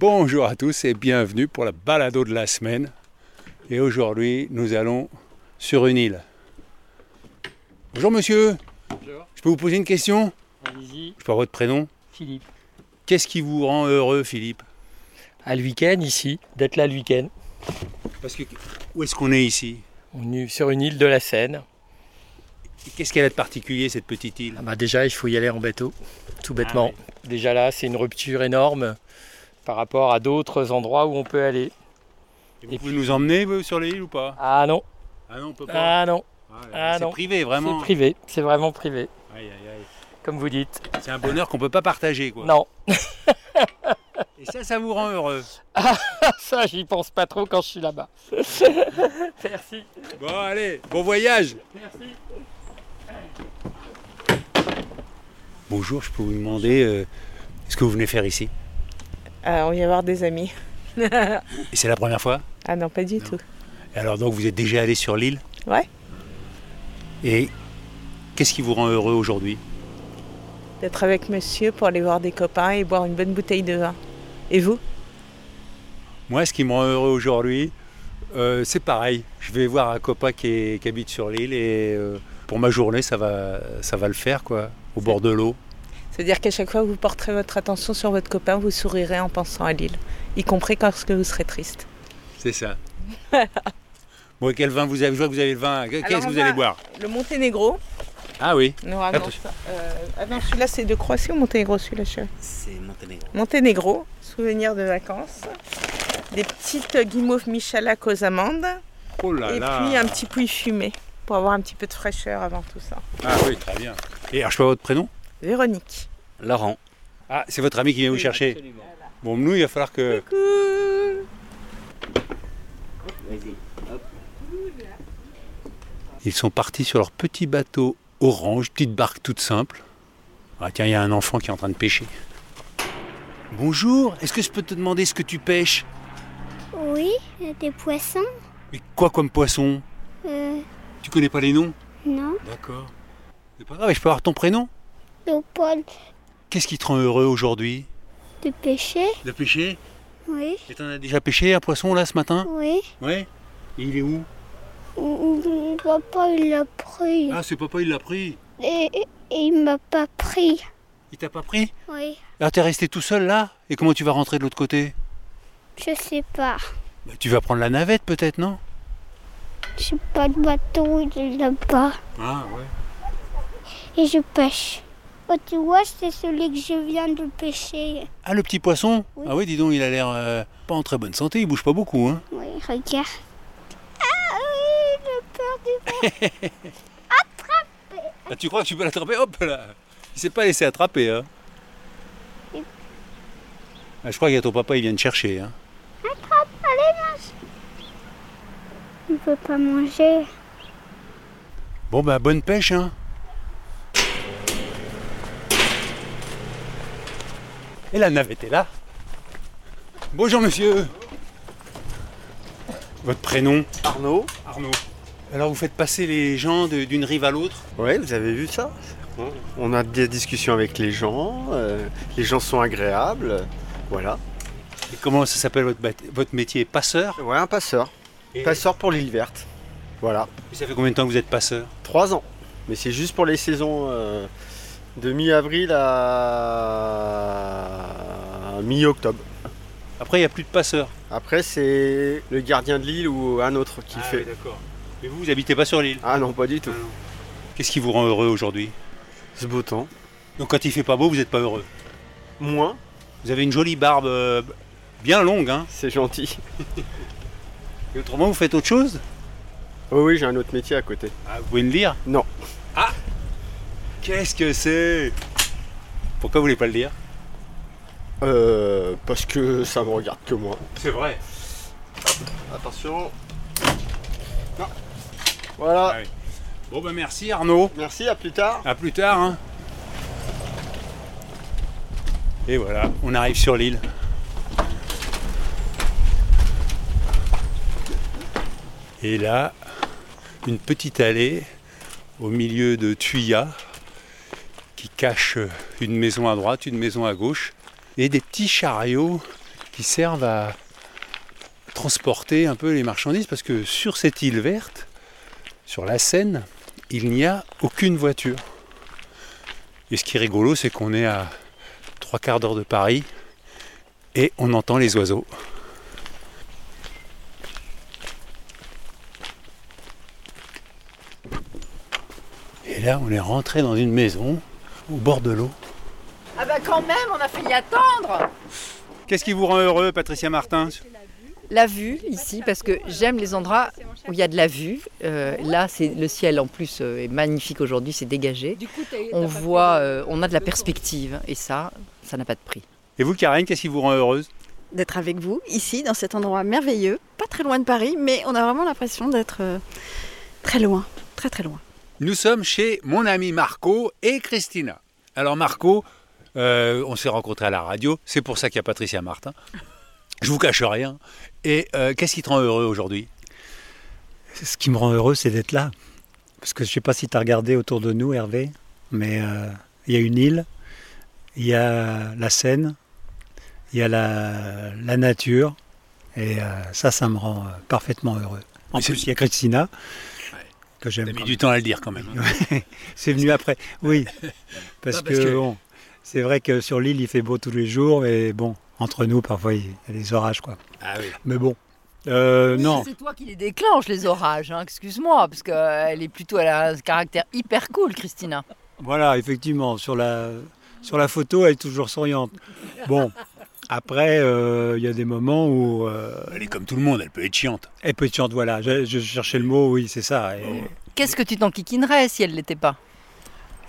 Bonjour à tous et bienvenue pour la balado de la semaine. Et aujourd'hui, nous allons sur une île. Bonjour monsieur, Bonjour. je peux vous poser une question? Allez-y, Je peux avoir votre prénom? Philippe. Qu'est-ce qui vous rend heureux Philippe? À le week-end ici, d'être là le week-end. Parce que où est-ce qu'on est ici? On est sur une île de la Seine. Qu'est-ce qu'elle a de particulier cette petite île? Ah bah déjà, il faut y aller en bateau, tout bêtement. Ah Déjà là, c'est une rupture énorme par rapport à d'autres endroits où on peut aller. Et Vous Et pouvez nous emmener vous, sur l'île ou pas? Ah non, Ah non, on peut pas. ah non, Ah, ah c'est privé c'est vraiment. privé, c'est vraiment privé, Aïe, aïe, aïe. comme vous dites. C'est un bonheur qu'on peut pas partager quoi. Non, Et ça, ça vous rend heureux. ça j'y pense pas trop quand je suis là-bas. Merci. Bon allez, bon voyage Merci. Bonjour, je peux vous demander euh, ce que vous venez faire ici? Ah, on va y avoir des amis. Et c'est la première fois? Ah non, pas du Non. tout. Et alors donc vous êtes déjà allé sur l'île? Ouais. Et qu'est-ce qui vous rend heureux aujourd'hui? D'être avec monsieur pour aller voir des copains et boire une bonne bouteille de vin. Et vous? Moi, ce qui me rend heureux aujourd'hui, euh, c'est pareil. Je vais voir un copain qui, est- qui habite sur l'île et euh, pour ma journée, ça va, ça va le faire, quoi, au bord de l'eau. C'est-à-dire qu'à chaque fois que vous porterez votre attention sur votre copain, vous sourirez en pensant à l'île. Y compris lorsque vous serez triste. C'est ça. bon, et quel vin vous avez? Je vois que vous avez le vin. Qu'est-ce que vous allez boire? Le Monténégro. Ah oui. Non, ah non, euh, ah non, celui-là c'est de Croatie ou Monténégro celui-là C'est Monténégro. Monténégro, souvenir de vacances. Des petites guimauves Michalak aux amandes. Oh là et là. puis un petit pouille fumé pour avoir un petit peu de fraîcheur avant tout ça. Ah oui, très bien. Et alors, je peux avoir votre prénom? Véronique. Laurent. Ah, c'est votre ami qui vient vous chercher. Bon, nous, il va falloir que. Coucou Vas-y. Hop. Ils sont partis sur leur petit bateau orange, petite barque toute simple. Ah tiens, il y a un enfant qui est en train de pêcher. Bonjour, est-ce que je peux te demander ce que tu pêches? Oui, des poissons. Mais quoi comme poisson? Euh, Tu connais pas les noms? Non. D'accord. C'est pas grave, je peux avoir ton prénom? Qu'est-ce qui te rend heureux aujourd'hui? De pêcher. De pêcher? Oui, Et t'en as déjà pêché un poisson là ce matin? Oui. Ouais. Et il est où? Papa, il l'a pris. Ah, c'est papa, il l'a pris? Et, et il m'a pas pris. Il t'a pas pris? Oui, Alors t'es resté tout seul là? Et comment tu vas rentrer de l'autre côté? Je sais pas. Bah, Tu vas prendre la navette peut-être, non? J'ai pas de bateau, il est là-bas. Ah ouais. Et je pêche. Oh, tu vois, c'est celui que je viens de pêcher. Ah, le petit poisson Oui. Ah oui, dis donc, il a l'air euh, pas en très bonne santé, il bouge pas beaucoup. Hein. Oui, regarde. Ah oui, j'ai peur du vent. Ah, tu crois que tu peux l'attraper? Hop là Il s'est pas laissé attraper. Hein. Oui. Ah, je crois qu'il y a ton papa, il vient te chercher. Hein. Allez, mange. Il veut pas manger. Bon, bah, bonne pêche. Hein. Et la navette est là. Bonjour monsieur. Votre prénom Arnaud Arnaud. Alors vous faites passer les gens d'une rive à l'autre? Oui, vous avez vu ça? On a des discussions avec les gens, euh, les gens sont agréables, voilà. Et comment ça s'appelle votre, votre métier? Passeur? Ouais, un passeur. Et- Passeur pour l'île verte. Voilà. Et ça fait combien de temps que vous êtes passeur? Trois ans. Mais c'est juste pour les saisons euh, de mi-avril à mi-octobre. Après, il n'y a plus de passeurs. Après, c'est le gardien de l'île ou un autre qui fait. d'accord. Mais vous, vous habitez pas sur l'île Ah non, pas du tout. Qu'est-ce qui vous rend heureux aujourd'hui? Ce beau temps. Donc quand il fait pas beau, vous n'êtes pas heureux? Moins, Vous avez une jolie barbe euh, bien longue, hein c'est gentil. Et autrement, vous faites autre chose? Oh oui, j'ai un autre métier à côté. Ah, Vous pouvez le dire Non. Ah Qu'est-ce que c'est? Pourquoi vous voulez pas le dire Euh, parce que ça me regarde que moi. C'est vrai. Attention. Non. Voilà. Ah oui. Bon bah merci Arnaud. Merci, à plus tard. À plus tard. hein. Et voilà, on arrive sur l'île. Et là, une petite allée au milieu de tuyas qui cache une maison à droite, une maison à gauche, et des petits chariots qui servent à transporter un peu les marchandises parce que sur cette île verte, sur la Seine, il n'y a aucune voiture. Et ce qui est rigolo, c'est qu'on est à trois quarts d'heure de Paris et on entend les oiseaux. Et là, on est rentré dans une maison au bord de l'eau. Ah bah quand même, on a failli attendre Qu'est-ce qui vous rend heureux, Patricia Martin? La vue ici, parce que j'aime les endroits où il y a de la vue. Euh, là, c'est le ciel en plus euh, est magnifique aujourd'hui, c'est dégagé. On voit, euh, on a de la perspective, et ça, ça n'a pas de prix. Et vous, Karen, qu'est-ce qui vous rend heureuse? D'être avec vous, ici, dans cet endroit merveilleux, pas très loin de Paris, mais on a vraiment l'impression d'être euh, très loin, très très loin. Nous sommes chez mon ami Marco et Christina. Alors Marco, euh, on s'est rencontrés à la radio, c'est pour ça qu'il y a Patricia Martin. Je vous cache rien. Et euh, qu'est-ce qui te rend heureux aujourd'hui? Ce qui me rend heureux, c'est d'être là. Parce que je ne sais pas si tu as regardé autour de nous, Hervé, mais euh, il y a une île, il y a la Seine, il y a la, la nature, et ça, ça me rend parfaitement heureux. En Mais plus, il y a Christina, que j'aime. Mis du temps à le dire quand même. C'est venu après. Oui, parce, Non, parce que, que- bon, c'est vrai que sur l'île, il fait beau tous les jours, et bon, entre nous, parfois, il y a des orages, quoi. Ah oui. Mais bon, euh, non. C'est toi qui les déclenche, les orages, hein, excuse-moi, parce qu'elle est plutôt, elle a un caractère hyper cool, Christina. Voilà, effectivement, sur la, sur la photo, elle est toujours souriante. Bon, après, euh, il y a des moments où euh, Elle est comme tout le monde, elle peut être chiante. elle peut être chiante, voilà. Je, je cherchais le mot, oui, c'est ça. et- Qu'est-ce que tu t'enquiquinerais si elle l'était pas?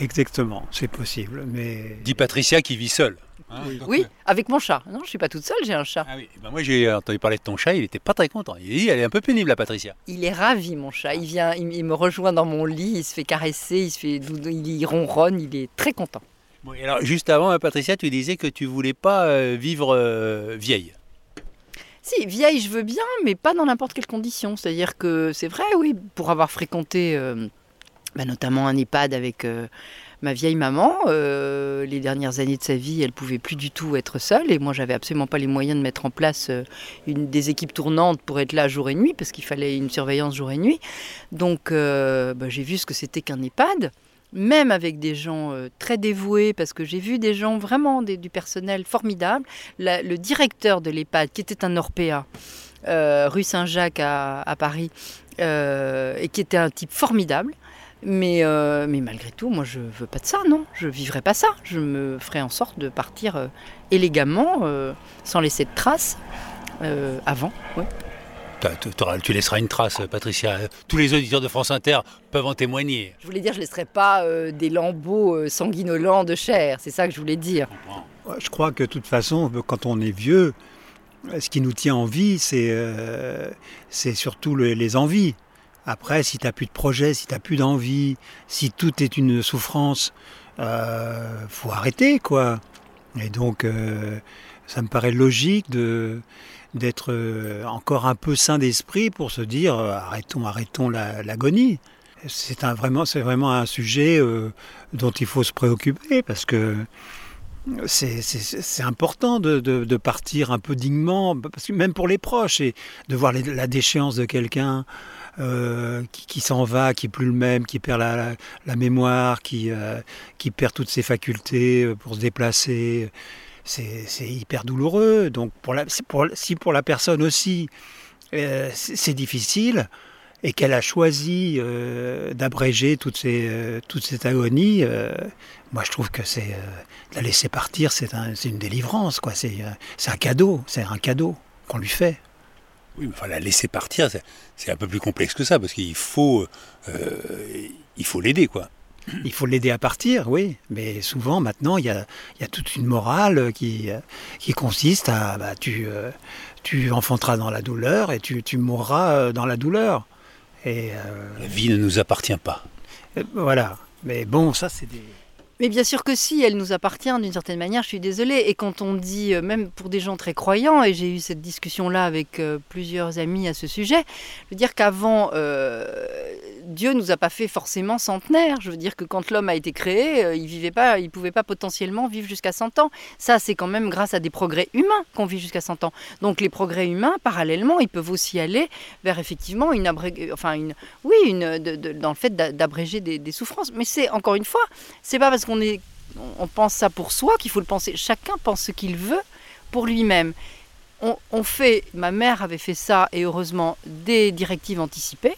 Exactement, c'est possible. Mais Dit Patricia qui vit seule. Hein, donc, Oui, euh, avec mon chat. Non, je suis pas toute seule, j'ai un chat. Ah oui, ben moi j'ai entendu parler de ton chat, il était pas très content. Il dit elle est un peu pénible la Patricia. Il est ravi, mon chat. Il vient, il, il me rejoint dans mon lit, il se fait caresser, il se fait, il il ronronne, il est très content. Bon, et alors juste avant, hein, Patricia, tu disais que tu voulais pas euh, vivre euh, vieille. Si, vieille, je veux bien, mais pas dans n'importe quelle condition. C'est-à-dire que c'est vrai, oui, pour avoir fréquenté euh, bah, notamment un EHPAD avec euh, ma vieille maman, euh, les dernières années de sa vie, elle pouvait plus du tout être seule. Et moi, j'avais absolument pas les moyens de mettre en place euh, des équipes tournantes pour être là jour et nuit, parce qu'il fallait une surveillance jour et nuit. Donc, bah, j'ai vu ce que c'était qu'un EHPAD. Même avec des gens très dévoués, parce que j'ai vu des gens vraiment du personnel formidable. Le directeur de l'EHPAD, qui était un Orpéa, euh, rue Saint-Jacques à, Paris, et qui était un type formidable. Mais, euh, mais malgré tout, moi, je veux pas de ça, non. Je vivrai pas ça. Je me ferai en sorte de partir euh, élégamment, euh, sans laisser de traces, euh, avant. tu- laisseras une trace, Patricia. Tous les auditeurs de France Inter peuvent en témoigner. Je voulais dire, je ne laisserai pas euh, des lambeaux euh, sanguinolents de chair. C'est ça que je voulais dire. Je crois que de toute façon, quand on est vieux, ce qui nous tient en vie, c'est euh, c'est surtout le- les envies. Après, si tu n'as plus de projet, si tu n'as plus d'envie, si tout est une souffrance, euh, faut arrêter, quoi. Et donc, euh, ça me paraît logique de d'être euh, encore un peu sain d'esprit pour se dire euh, arrêtons, arrêtons la- l'agonie. c'est un vraiment, c'est vraiment un sujet dont il faut se préoccuper parce que c'est- important de, de- partir un peu dignement, parce que même pour les proches, et de voir la déchéance de quelqu'un euh, qui, s'en va, qui est plus le même, qui perd la, mémoire, qui, euh, qui perd toutes ses facultés euh, pour se déplacer, c'est hyper douloureux. Donc pour la, si, pour, la personne aussi c'est difficile, et qu'elle a choisi d'abréger toute, toute cette agonie, moi je trouve que c'est la laisser partir, c'est un, une délivrance, quoi. C'est un cadeau, c'est un cadeau qu'on lui fait. Oui, mais enfin, la laisser partir, c'est- un peu plus complexe que ça, parce qu'il faut, euh, il faut l'aider, quoi. Il faut l'aider à partir, oui, mais souvent maintenant il y a, il y a toute une morale qui, qui consiste à bah, tu, euh, tu enfanteras dans la douleur et tu, tu mourras euh, dans la douleur. Et euh, La vie ne nous appartient pas. Voilà. Mais bon, ça, c'est des, Mais bien sûr que si, elle nous appartient d'une certaine manière, je suis désolée. Et quand on dit, euh, même pour des gens très croyants, et j'ai eu cette discussion-là avec euh, plusieurs amis à ce sujet, je veux dire qu'avant, euh, Dieu nous a pas fait forcément centenaire. Je veux dire que quand l'homme a été créé, euh, il vivait pas, il pouvait pas potentiellement vivre jusqu'à 100 ans. Ça, c'est quand même grâce à des progrès humains qu'on vit jusqu'à 100 ans. Donc les progrès humains, parallèlement, ils peuvent aussi aller vers effectivement une abrég- enfin une, oui, une, dans le fait d'a- d'abréger des, souffrances. Mais c'est encore une fois, c'est pas parce qu'on est, on pense ça pour soi qu'il faut le penser. Chacun pense ce qu'il veut pour lui-même. On fait, ma mère avait fait ça et heureusement des directives anticipées.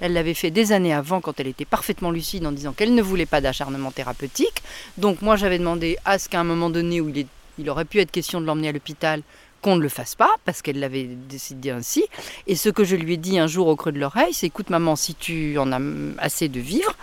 Elle l'avait fait des années avant quand elle était parfaitement lucide en disant qu'elle ne voulait pas d'acharnement thérapeutique. Donc moi j'avais demandé à ce qu'à un moment donné où il, aurait pu être question de l'emmener à l'hôpital, qu'on ne le fasse pas parce qu'elle l'avait décidé ainsi. Et ce que je lui ai dit un jour au creux de l'oreille, c'est écoute maman, si tu en as assez de vivre,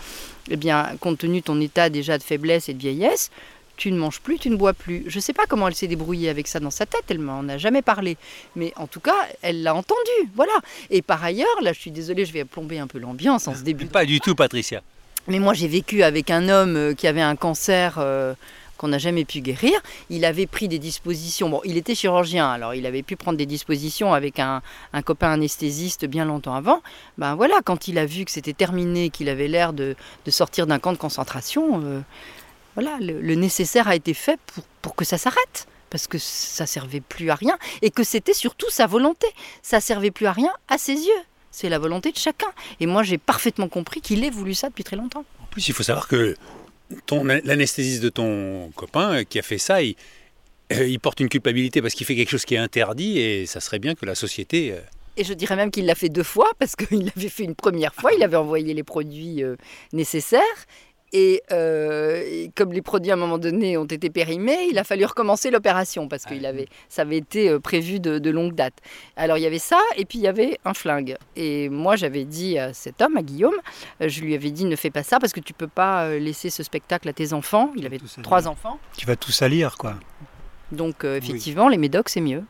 eh bien compte tenu ton état déjà de faiblesse et de vieillesse, tu ne manges plus, tu ne bois plus. Je ne sais pas comment elle s'est débrouillée avec ça dans sa tête, elle m'en a jamais parlé. Mais en tout cas, elle l'a entendu, voilà. Et par ailleurs, là je suis désolée, je vais plomber un peu l'ambiance en ce début. Pas du tout, Patricia. Mais moi j'ai vécu avec un homme euh, qui avait un cancer euh, qu'on n'a jamais pu guérir. Il avait pris des dispositions, bon il était chirurgien, alors il avait pu prendre des dispositions avec un, un copain anesthésiste bien longtemps avant. Ben voilà, quand il a vu que c'était terminé, qu'il avait l'air de, de sortir d'un camp de concentration, euh, voilà, le, le nécessaire a été fait pour, pour que ça s'arrête. Parce que ça servait plus à rien et que c'était surtout sa volonté. Ça servait plus à rien à ses yeux. C'est la volonté de chacun. Et moi, j'ai parfaitement compris qu'il ait voulu ça depuis très longtemps. En plus, il faut savoir que l'anesthésiste de ton copain euh, qui a fait ça, il, euh, il porte une culpabilité parce qu'il fait quelque chose qui est interdit et ça serait bien que la société. euh, Et je dirais même qu'il l'a fait deux fois, parce qu'il l'avait fait une première fois, il avait envoyé les produits nécessaires. Et, euh, et comme les produits à un moment donné ont été périmés, il a fallu recommencer l'opération parce que il avait, ça avait été euh, prévu de, de longue date. Alors il y avait ça, et puis il y avait un flingue. Et moi j'avais dit à cet homme, à Guillaume, euh, je lui avais dit ne fais pas ça parce que tu peux pas laisser ce spectacle à tes enfants. Il avait trois enfants, Tu vas tout salir, quoi. donc euh, effectivement les médocs c'est mieux.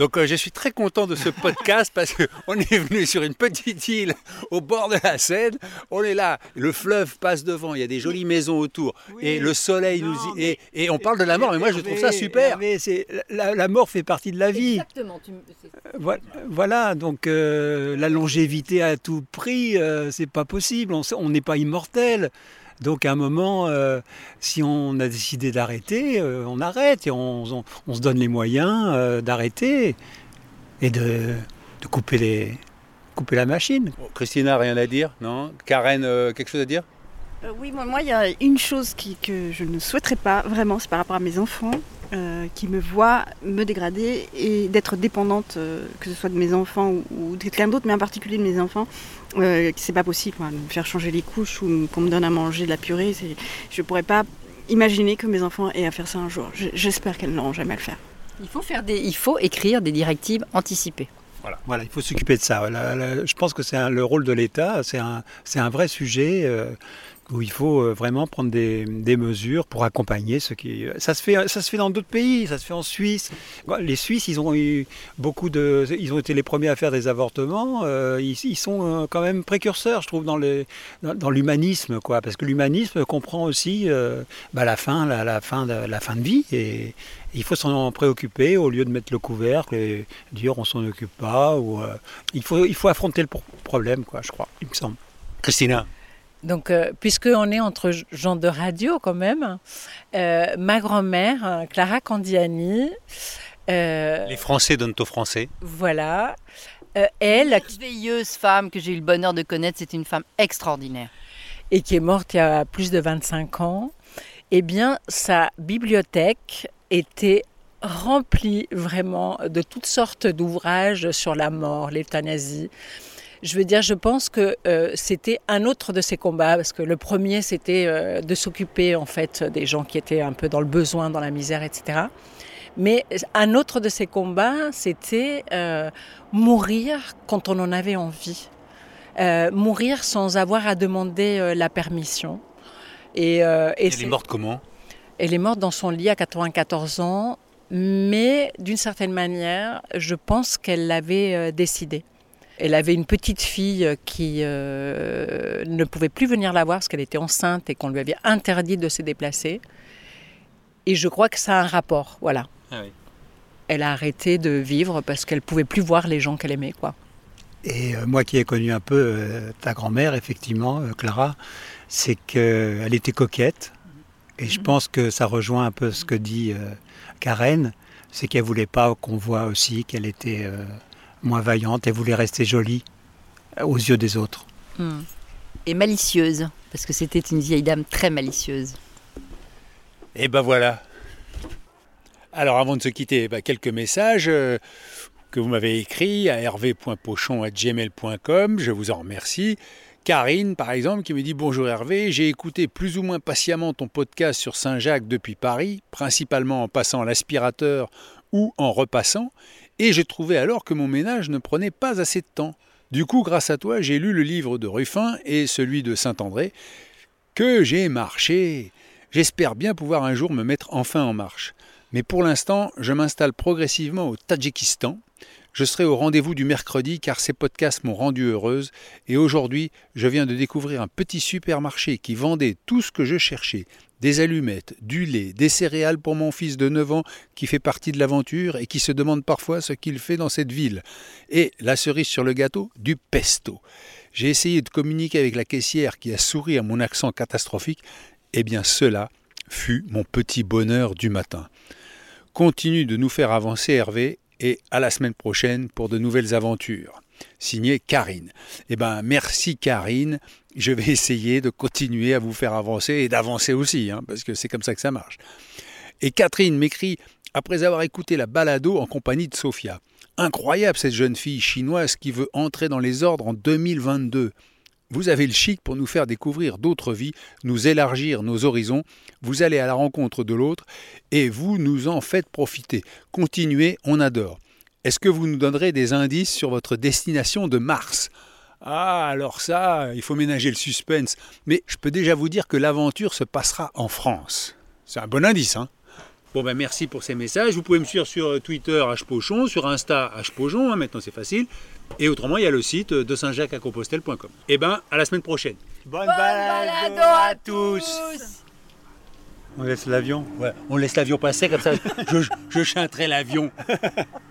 Donc euh, je suis très content de ce podcast parce qu'on est venu sur une petite île au bord de la Seine. On est là, le fleuve passe devant, il y a des jolies maisons autour et le soleil nous y... et, et on parle de la mort. Mais moi je trouve ça super. Mais c'est la, la mort fait partie de la vie. Exactement. tu Voilà, voilà, donc euh, la longévité à tout prix, euh, c'est pas possible. On n'est pas immortel. Donc à un moment, euh, si on a décidé d'arrêter, euh, on arrête et on, on- on se donne les moyens euh, d'arrêter et de, de couper, les, couper la machine. Christina, rien à dire Non? Karen, euh, quelque chose à dire? Euh, oui, moi, moi, il y a une chose qui- que je ne souhaiterais pas vraiment, c'est par rapport à mes enfants, euh, qui me voient me dégrader et d'être dépendante, euh, que ce soit de mes enfants ou, ou de quelqu'un d'autre, mais en particulier de mes enfants. Euh, c'est pas possible, quoi, de me faire changer les couches ou qu'on me donne à manger de la purée. Je pourrais pas imaginer que mes enfants aient à faire ça un jour. J'espère qu'elles n'auront jamais à le faire. Il faut faire des, il faut écrire des directives anticipées. Voilà, il faut s'occuper de ça. La- la- je pense que c'est le rôle de l'État, c'est un, c'est un vrai sujet euh, où il faut euh, vraiment prendre des, mesures pour accompagner ce qui. Ça se fait, ça se fait dans d'autres pays, ça se fait en Suisse. Les Suisses, ils ont eu beaucoup de, ils ont été les premiers à faire des avortements. euh, ils, sont euh, quand même précurseurs, je trouve, dans les, dans, l'humanisme, parce que l'humanisme comprend aussi bah, la fin, la, fin, de, la fin de vie et il faut s'en préoccuper au lieu de mettre le couvercle et dire on s'en occupe pas. Ou, il, faut, il faut affronter le pro- problème, quoi, je crois, il me semble. Christina Donc, euh, puisqu'on est entre gens de radio quand même, euh, ma grand-mère, euh, Clara Candiani, euh, Les Français donnent aux Français. voilà, euh, elle, merveilleuse femme que j'ai eu le bonheur de connaître, c'est une femme extraordinaire. et qui est morte il y a plus de 25 ans, eh bien, sa bibliothèque était remplie vraiment de toutes sortes d'ouvrages sur la mort, l'euthanasie. Je veux dire, je pense que euh, c'était un autre de ses combats, parce que le premier, c'était euh, de s'occuper en fait des gens qui étaient un peu dans le besoin, dans la misère, etc. Mais un autre de ses combats, c'était euh, mourir quand on en avait envie. Mourir sans avoir à demander la permission. Et, et Elle est morte comment? Elle est morte dans son lit à 94 ans, mais d'une certaine manière, je pense qu'elle l'avait décidé. Elle avait une petite fille qui euh, ne pouvait plus venir la voir parce qu'elle était enceinte et qu'on lui avait interdit de se déplacer. Et je crois que ça a un rapport, voilà. Ah oui. Elle a arrêté de vivre parce qu'elle pouvait plus voir les gens qu'elle aimait, quoi. Et euh, moi qui ai connu un peu euh, ta grand-mère, effectivement, euh, Clara, c'est qu'elle était coquette. Et je pense que ça rejoint un peu ce que dit euh, Karen, c'est qu'elle voulait pas qu'on voit aussi qu'elle était euh, moins vaillante, elle voulait rester jolie euh, aux yeux des autres. Hmm. Et malicieuse, parce que c'était une vieille dame très malicieuse. Et ben voilà. Alors avant de se quitter, ben, quelques messages euh, que vous m'avez écrits à hervé.pochon.gmail.com. Je vous en remercie. Karine, par exemple, qui me dit Bonjour Hervé, j'ai écouté plus ou moins patiemment ton podcast sur Saint-Jacques depuis Paris, principalement en passant l'aspirateur ou en repassant, et j'ai trouvé alors que mon ménage ne prenait pas assez de temps. Du coup, grâce à toi, j'ai lu le livre de Ruffin et celui de Saint-André, que j'ai marché. J'espère bien pouvoir un jour me mettre enfin en marche. Mais pour l'instant, je m'installe progressivement au Tadjikistan. Je serai au rendez-vous du mercredi car ces podcasts m'ont rendu heureuse et aujourd'hui, je viens de découvrir un petit supermarché qui vendait tout ce que je cherchais. Des allumettes, du lait, des céréales pour mon fils de 9 ans qui fait partie de l'aventure et qui se demande parfois ce qu'il fait dans cette ville. Et la cerise sur le gâteau, du pesto. J'ai essayé de communiquer avec la caissière qui a souri à mon accent catastrophique. Eh bien cela fut mon petit bonheur du matin. Continue de nous faire avancer Hervé et à la semaine prochaine pour de nouvelles aventures. Signé Karine. Eh ben merci Karine. Je vais essayer de continuer à vous faire avancer et d'avancer aussi, hein, parce que c'est comme ça que ça marche. Et Catherine m'écrit après avoir écouté la balado en compagnie de Sophia. Incroyable cette jeune fille chinoise qui veut entrer dans les ordres en 2022. Vous avez le chic pour nous faire découvrir d'autres vies, nous élargir nos horizons, vous allez à la rencontre de l'autre et vous nous en faites profiter. Continuez, on adore. Est-ce que vous nous donnerez des indices sur votre destination de Mars? Ah, alors ça, il faut ménager le suspense. Mais je peux déjà vous dire que l'aventure se passera en France. C'est un bon indice, hein? Bon ben merci pour ces messages. Vous pouvez me suivre sur euh, Twitter hpochon, sur Insta hpochon, hein, maintenant c'est facile. Et autrement, il y a le site euh, de saint-jacques-à-compostelle.com. Et ben à la semaine prochaine. Bonne, balado à tous On laisse l'avion? Ouais, on laisse l'avion passer comme ça. je, je chanterai l'avion.